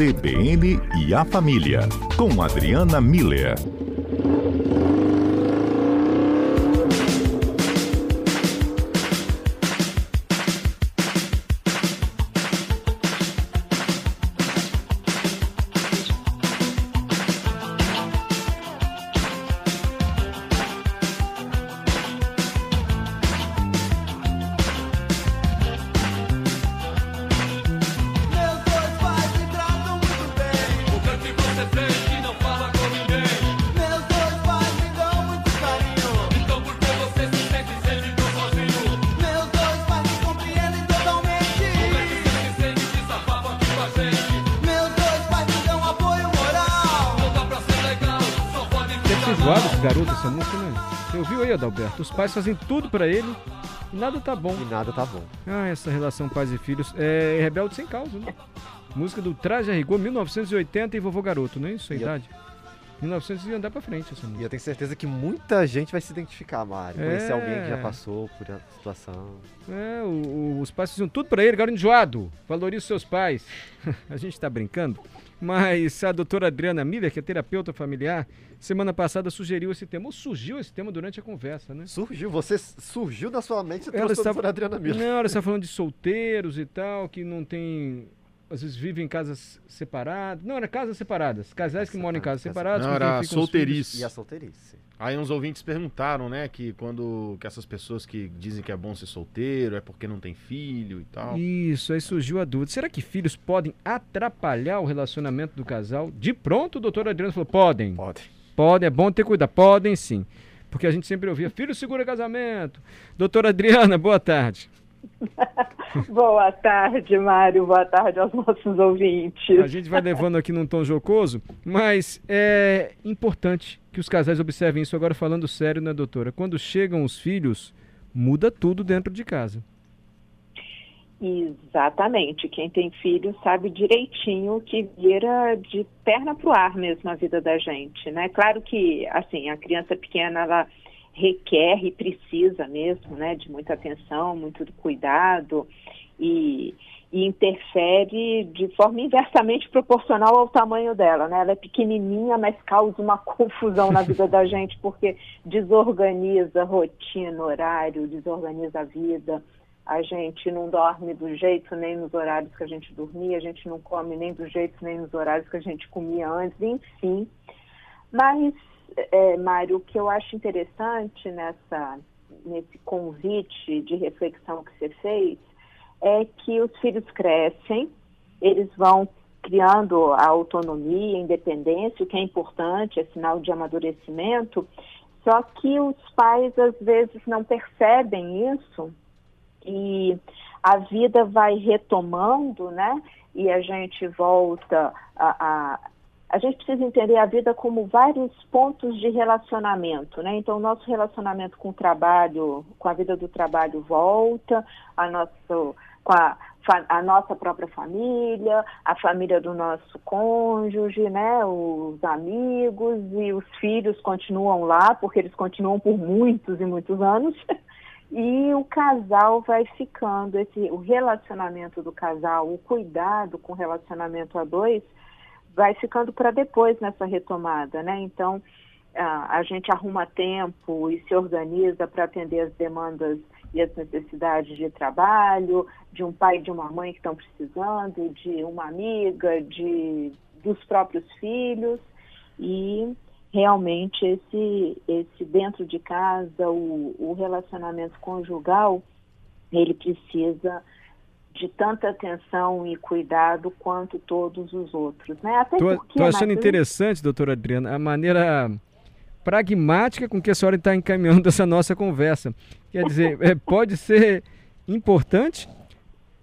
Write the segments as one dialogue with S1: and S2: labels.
S1: CBN e a Família, com Adriana Miller.
S2: Essa música, né? Você ouviu aí, Adalberto? Os pais fazem tudo pra ele e nada tá bom.
S3: E nada tá bom.
S2: Ah, essa relação pais e filhos é rebelde sem causa, né? Música do Traje a Rigor, 1980 e Vovô Garoto, não é isso a
S3: E eu-
S2: idade? 1900 e andar pra frente essa
S3: E eu tenho certeza que muita gente vai se identificar, Mário. Conhecer
S2: É.
S3: alguém que já passou por essa situação.
S2: É, o- o- os pais faziam tudo pra ele, garoto enjoado. Valorize seus pais. a gente tá brincando. Mas a doutora Adriana Miller, que é terapeuta familiar, semana passada sugeriu esse tema, ou surgiu esse tema durante a conversa, né?
S3: Surgiu, você surgiu na sua mente e
S2: Ela estava-
S3: para Adriana Miller.
S2: Não, ela está falando de solteiros e tal, que não tem. Às vezes vivem em casas separadas. Não, era casas separadas. Casais que moram em casas separadas.
S4: Não, era solteirice.
S3: E a solteirice.
S4: Aí uns ouvintes perguntaram, né, que quando que essas pessoas que dizem que é bom ser solteiro é porque não tem filho e tal.
S2: Isso, aí surgiu a dúvida. Será que filhos podem atrapalhar o relacionamento do casal? De pronto, o doutor Adriano falou: podem.
S3: Pode.
S2: Podem, é bom ter cuidado. Podem sim. Porque a gente sempre ouvia: filho segura casamento. Doutora Adriana, boa tarde.
S5: Boa tarde, Mário. Boa tarde aos nossos ouvintes.
S2: A gente vai levando aqui num tom jocoso, mas é importante que os casais observem isso agora falando sério, né, doutora? Quando chegam os filhos, muda tudo dentro de casa.
S5: Exatamente. Quem tem filho sabe direitinho que vira de perna pro ar mesmo a vida da gente, né? Claro que, assim, a criança pequena, ela requer e precisa mesmo, né, de muita atenção, muito cuidado e, e interfere de forma inversamente proporcional ao tamanho dela, né? Ela é pequenininha, mas causa uma confusão na vida da gente porque desorganiza a rotina, horário, desorganiza a vida. A gente não dorme do jeito nem nos horários que a gente dormia, a gente não come nem do jeito nem nos horários que a gente comia antes, enfim. Mas, é, Mário, o que eu acho interessante nessa, nesse convite de reflexão que você fez é que os filhos crescem, eles vão criando a autonomia, a independência, o que é importante, é sinal de amadurecimento, só que os pais às vezes não percebem isso e a vida vai retomando, né? E a gente volta a, a a gente precisa entender a vida como vários pontos de relacionamento, né? Então, o nosso relacionamento com o trabalho, com a vida do trabalho volta, a, nosso, com a, a nossa própria família, a família do nosso cônjuge, né? Os amigos e os filhos continuam lá, porque eles continuam por muitos e muitos anos. E o casal vai ficando, esse, o relacionamento do casal, o cuidado com o relacionamento a dois, vai ficando para depois nessa retomada, né? Então, a, gente arruma tempo e se organiza para atender as demandas e as necessidades de trabalho, de um pai e de uma mãe que estão precisando, de uma amiga, de dos próprios filhos e realmente esse esse dentro de casa o, o relacionamento conjugal ele precisa de tanta atenção e cuidado quanto todos os outros, né? Até
S2: Tô,
S5: porque
S2: tô achando
S5: Matheus,
S2: interessante, doutora Adriana, a maneira pragmática com que a senhora está encaminhando essa nossa conversa. Quer dizer, é, pode ser importante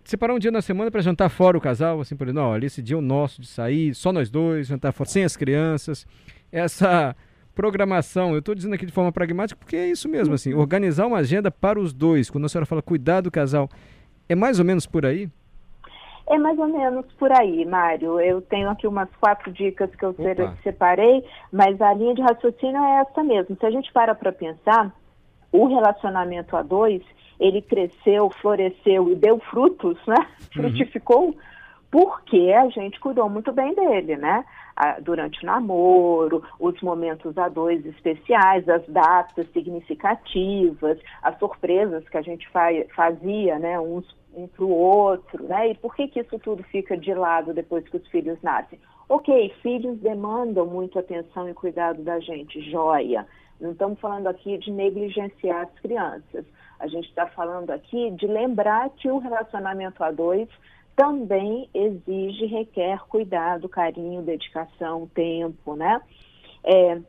S2: separar um dia na semana para jantar fora o casal, assim, por exemplo, não, olha, esse dia é o nosso de sair, só nós dois, jantar fora, sem as crianças. Essa programação, eu estou dizendo aqui de forma pragmática porque é isso mesmo, assim, organizar uma agenda para os dois. Quando a senhora fala cuidar do casal, é mais ou menos por aí?
S5: É mais ou menos por aí, Mário. Eu tenho aqui umas quatro dicas que eu
S2: Opa.
S5: se- separei, mas a linha de raciocínio é essa mesmo. Se a gente para para pensar, o relacionamento a dois, ele cresceu, floresceu e deu frutos, né? Frutificou porque a gente cuidou muito bem dele, né? Durante o namoro, os momentos a dois especiais, as datas significativas, as surpresas que a gente fazia, né? Uns um para o outro, né? E por que, que isso tudo fica de lado depois que os filhos nascem? Ok, filhos demandam muito atenção e cuidado da gente, joia. Não estamos falando aqui de negligenciar as crianças. A gente está falando aqui de lembrar que o relacionamento a dois também exige, requer cuidado, carinho, dedicação, tempo, né? É,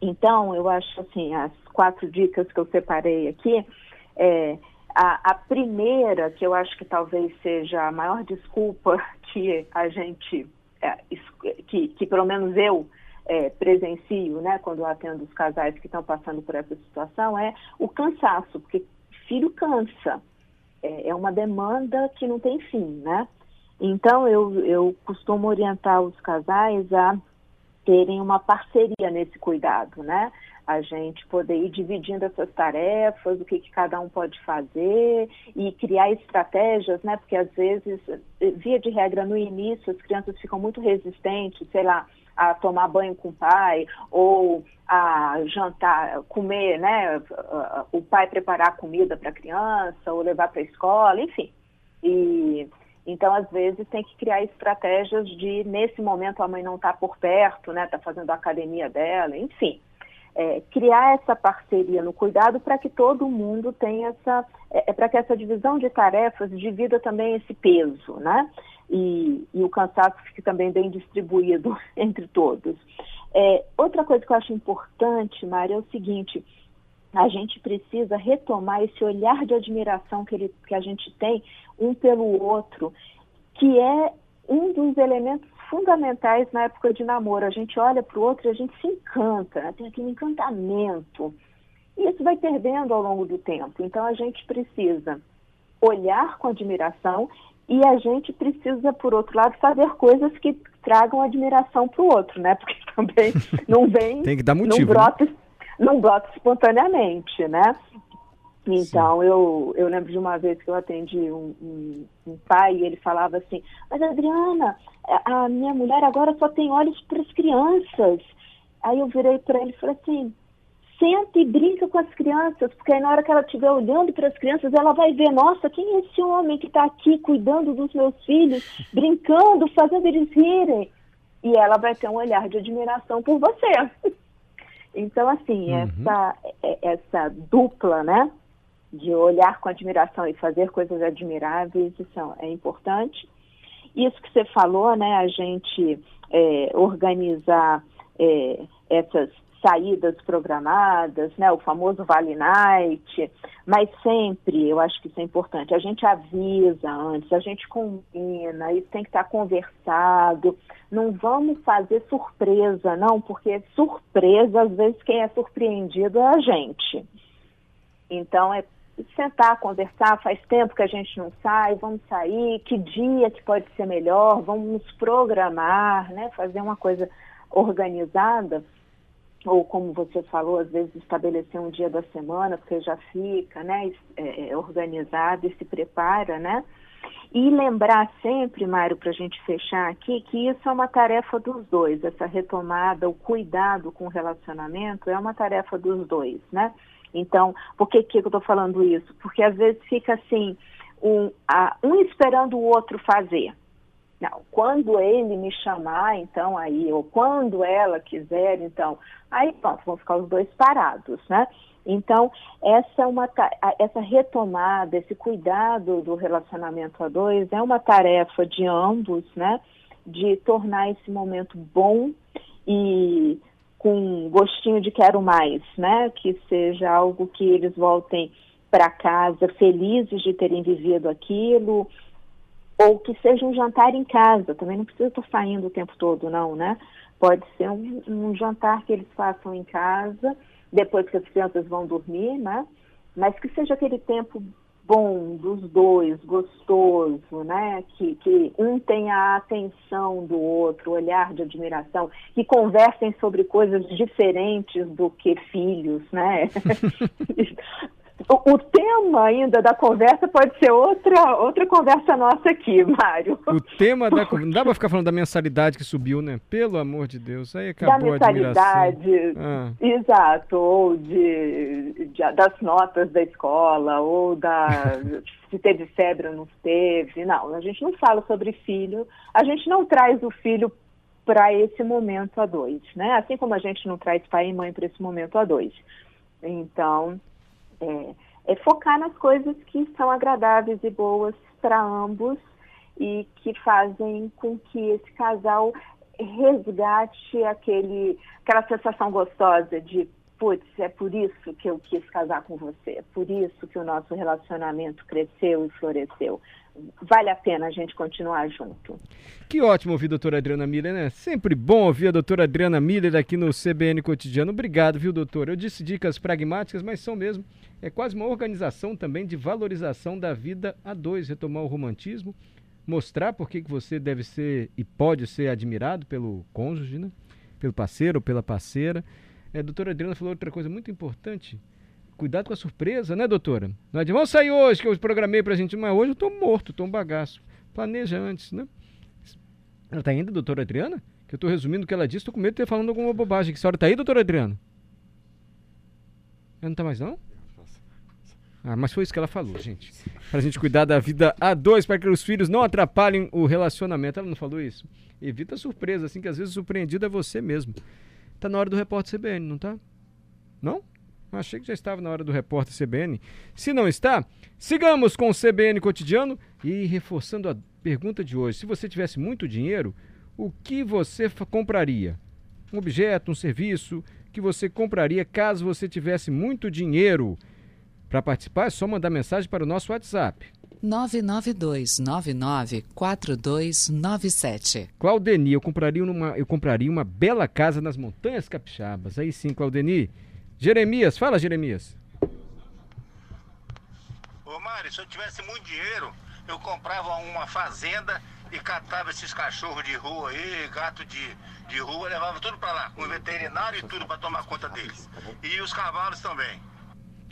S5: então, eu acho assim, as quatro dicas que eu separei aqui, é, a, a, primeira, que eu acho que talvez seja a maior desculpa que a gente, é, que, que pelo menos eu é, presencio, né, quando eu atendo os casais que estão passando por essa situação, é o cansaço, porque filho cansa. É, é uma demanda que não tem fim, né? Então, eu, eu costumo orientar os casais a terem uma parceria nesse cuidado, né? A gente poder ir dividindo essas tarefas, o que, que, cada um pode fazer e criar estratégias, né? Porque às vezes, via de regra, no início, as crianças ficam muito resistentes, sei lá, a tomar banho com o pai ou a jantar, comer, né? O pai preparar comida para a criança ou levar para a escola, enfim. E então, às vezes, tem que criar estratégias de, nesse momento, a mãe não está por perto, né? Está fazendo a academia dela, enfim é, criar essa parceria no cuidado para que todo mundo tenha essa, é, é para que essa divisão de tarefas divida também esse peso, né? E, e o cansaço fique também bem distribuído entre todos. É, outra coisa que eu acho importante, Mária, é o seguinte: a gente precisa retomar esse olhar de admiração que, ele, que a gente tem um pelo outro, que é um dos elementos fundamentais na época de namoro. A gente olha para o outro e a gente se encanta, né? tem aquele encantamento. E isso vai perdendo ao longo do tempo. Então a gente precisa olhar com admiração e a gente precisa, por outro lado, fazer coisas que tragam admiração para o outro, né? Porque também não vem.
S2: tem que dar motivo. Não
S5: né? brota, né? não brota espontaneamente, né? Então, eu, eu lembro de uma vez que eu atendi um, um, um, pai e ele falava assim: Mas Adriana, a minha mulher agora só tem olhos para as crianças. Aí eu virei para ele e falei assim: Senta e brinca com as crianças, porque aí na hora que ela estiver olhando para as crianças, ela vai ver: Nossa, quem é esse homem que está aqui cuidando dos meus filhos, brincando, fazendo eles rirem? E ela vai ter um olhar de admiração por você. Então, assim, uhum. essa, é, essa dupla, né? De olhar com admiração e fazer coisas admiráveis, isso é importante. Isso que você falou, né, a gente é, organizar é, essas saídas programadas, né, o famoso Vale Night, mas sempre, eu acho que isso é importante, a gente avisa antes, a gente combina, isso tem que estar conversado, não vamos fazer surpresa, não, porque surpresa, às vezes, quem é surpreendido é a gente. Então, é sentar, conversar, faz tempo que a gente não sai, vamos sair, que dia que pode ser melhor, vamos programar, né? Fazer uma coisa organizada, ou como você falou, às vezes estabelecer um dia da semana, porque já fica, né, é, é organizado e se prepara, né? E lembrar sempre, Mário, para a gente fechar aqui, que isso é uma tarefa dos dois, essa retomada, o cuidado com o relacionamento é uma tarefa dos dois, né? Então, por que, que eu estou falando isso? Porque às vezes fica assim, um, a, um esperando o outro fazer. Não, quando ele me chamar, então aí, ou quando ela quiser, então, aí pronto, vão ficar os dois parados, né? Então, essa, é uma, essa retomada, esse cuidado do relacionamento a dois é uma tarefa de ambos, né? De tornar esse momento bom e com gostinho de quero mais, né? Que seja algo que eles voltem para casa felizes de terem vivido aquilo, ou que seja um jantar em casa. Também não precisa estar saindo o tempo todo, não, né? Pode ser um, um jantar que eles façam em casa, depois que as crianças vão dormir, né? Mas que seja aquele tempo bom dos dois, gostoso, né? Que, que um tenha a atenção do outro, olhar de admiração, que conversem sobre coisas diferentes do que filhos, né? o, o, tema ainda da conversa pode ser outra, outra conversa nossa aqui, Mário.
S2: O tema da Não dá para ficar falando da mensalidade que subiu, né? Pelo amor de Deus, aí acabou
S5: da mensalidade, ah. exato, ou de, de, das notas da escola, ou da se teve febre ou não teve. Não, a gente não fala sobre filho, a gente não traz o filho para esse momento a dois, né? Assim como a gente não traz pai e mãe para esse momento a dois. Então, é, é focar nas coisas que são agradáveis e boas para ambos e que fazem com que esse casal resgate aquele, aquela sensação gostosa de putz, é por isso que eu quis casar com você, é por isso que o nosso relacionamento cresceu e floresceu. Vale a pena a gente continuar junto.
S2: Que ótimo ouvir a doutora Adriana Miller, né? Sempre bom ouvir a doutora Adriana Miller aqui no CBN Cotidiano. Obrigado, viu, doutora? Eu disse dicas pragmáticas, mas são mesmo. É quase uma organização também de valorização da vida a dois, retomar o romantismo, mostrar por que você deve ser e pode ser admirado pelo cônjuge, né? Pelo parceiro ou pela parceira. É, a doutora Adriana falou outra coisa muito importante. Cuidado com a surpresa, né, doutora? Não é de vamos sair hoje, que eu programei pra gente, mas hoje eu tô morto, tô um bagaço. Planeja antes, né? Ela tá ainda, doutora Adriana? Que eu tô resumindo o que ela disse, tô com medo de ter falando alguma bobagem. Que senhora tá aí, doutora Adriana? Ela não tá mais, não? Ah, mas foi isso que ela falou, gente. Pra gente cuidar da vida a dois, para que os filhos não atrapalhem o relacionamento. Ela não falou isso? Evita surpresa, assim, que às vezes surpreendido é você mesmo. Tá na hora do repórter CBN, não tá? Não? Achei que já estava na hora do repórter CBN. Se não está, sigamos com o CBN cotidiano e reforçando a pergunta de hoje. Se você tivesse muito dinheiro, o que você compraria? Um objeto, um serviço que você compraria caso você tivesse muito dinheiro? Para participar é só mandar mensagem para o nosso WhatsApp.
S6: 992994297.
S2: Claudeni, eu compraria uma, eu compraria uma bela casa nas Montanhas Capixabas. Aí sim, Claudeni. Jeremias, fala Jeremias.
S7: Ô Mário, se eu tivesse muito dinheiro, eu comprava uma fazenda e catava esses cachorros de rua aí, gato de, de rua, levava tudo para lá, com o veterinário e tudo para tomar conta deles. E os cavalos também.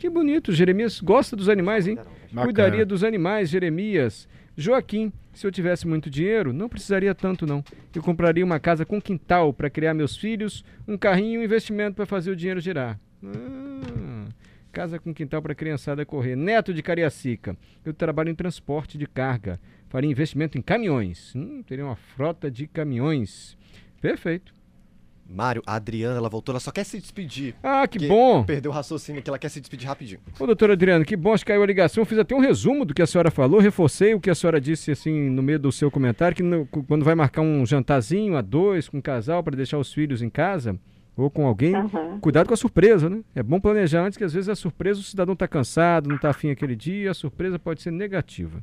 S2: Que bonito, Jeremias gosta dos animais, hein? Bacana. Cuidaria dos animais, Jeremias. Joaquim, se eu tivesse muito dinheiro, não precisaria tanto não. Eu compraria uma casa com quintal para criar meus filhos, um carrinho e um investimento para fazer o dinheiro girar. Ah, casa com quintal para criançada correr. Neto de Cariacica. Eu trabalho em transporte de carga. Faria investimento em caminhões. Hum, teria uma frota de caminhões. Perfeito.
S3: Mário, a Adriana, ela voltou, ela só quer se despedir.
S2: Ah, que bom!
S3: Perdeu o raciocínio que ela quer se despedir rapidinho.
S2: Ô, doutora Adriana, que bom, acho que caiu a ligação. Eu fiz até um resumo do que a senhora falou, reforcei o que a senhora disse, assim, no meio do seu comentário, que no, quando vai marcar um jantarzinho a dois com um casal para deixar os filhos em casa, ou com alguém, uhum. cuidado com a surpresa, né? É bom planejar antes, que às vezes a surpresa, o cidadão está cansado, não está afim aquele dia, a surpresa pode ser negativa.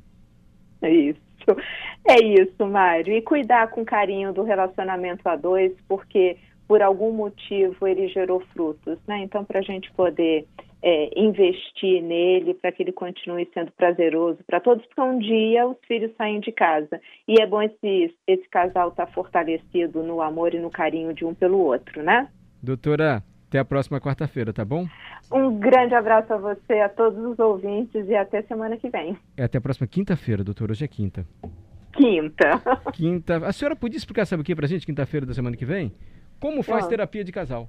S5: É isso. É isso, Mário. E cuidar com carinho do relacionamento a dois, porque por algum motivo ele gerou frutos, né? Então, para a gente poder é, investir nele, para que ele continue sendo prazeroso para todos, porque um dia os filhos saem de casa. E é bom esse, esse casal estar tá fortalecido no amor e no carinho de um pelo outro, né?
S2: Doutora, até a próxima quarta-feira, tá bom?
S5: Um grande abraço a você, a todos os ouvintes e até semana que vem.
S2: É até a próxima quinta-feira, doutora. Hoje é quinta.
S5: Quinta.
S2: Quinta. A senhora podia explicar, sabe o que pra gente, quinta-feira da semana que vem? Como faz ah. terapia de casal?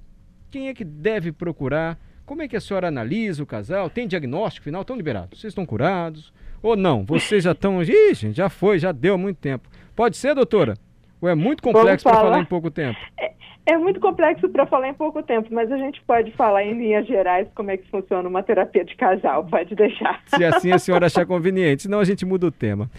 S2: Quem é que deve procurar? Como é que a senhora analisa o casal? Tem diagnóstico final? Estão liberados? Vocês estão curados? Ou não? Vocês já estão. Ih, gente, já foi, já deu há muito tempo. Pode ser, doutora? Ou é muito complexo para falar em pouco tempo?
S5: É, é muito complexo para falar em pouco tempo, mas a gente pode falar em linhas gerais como é que funciona uma terapia de casal, pode deixar.
S2: Se assim a senhora achar conveniente, senão a gente muda o tema.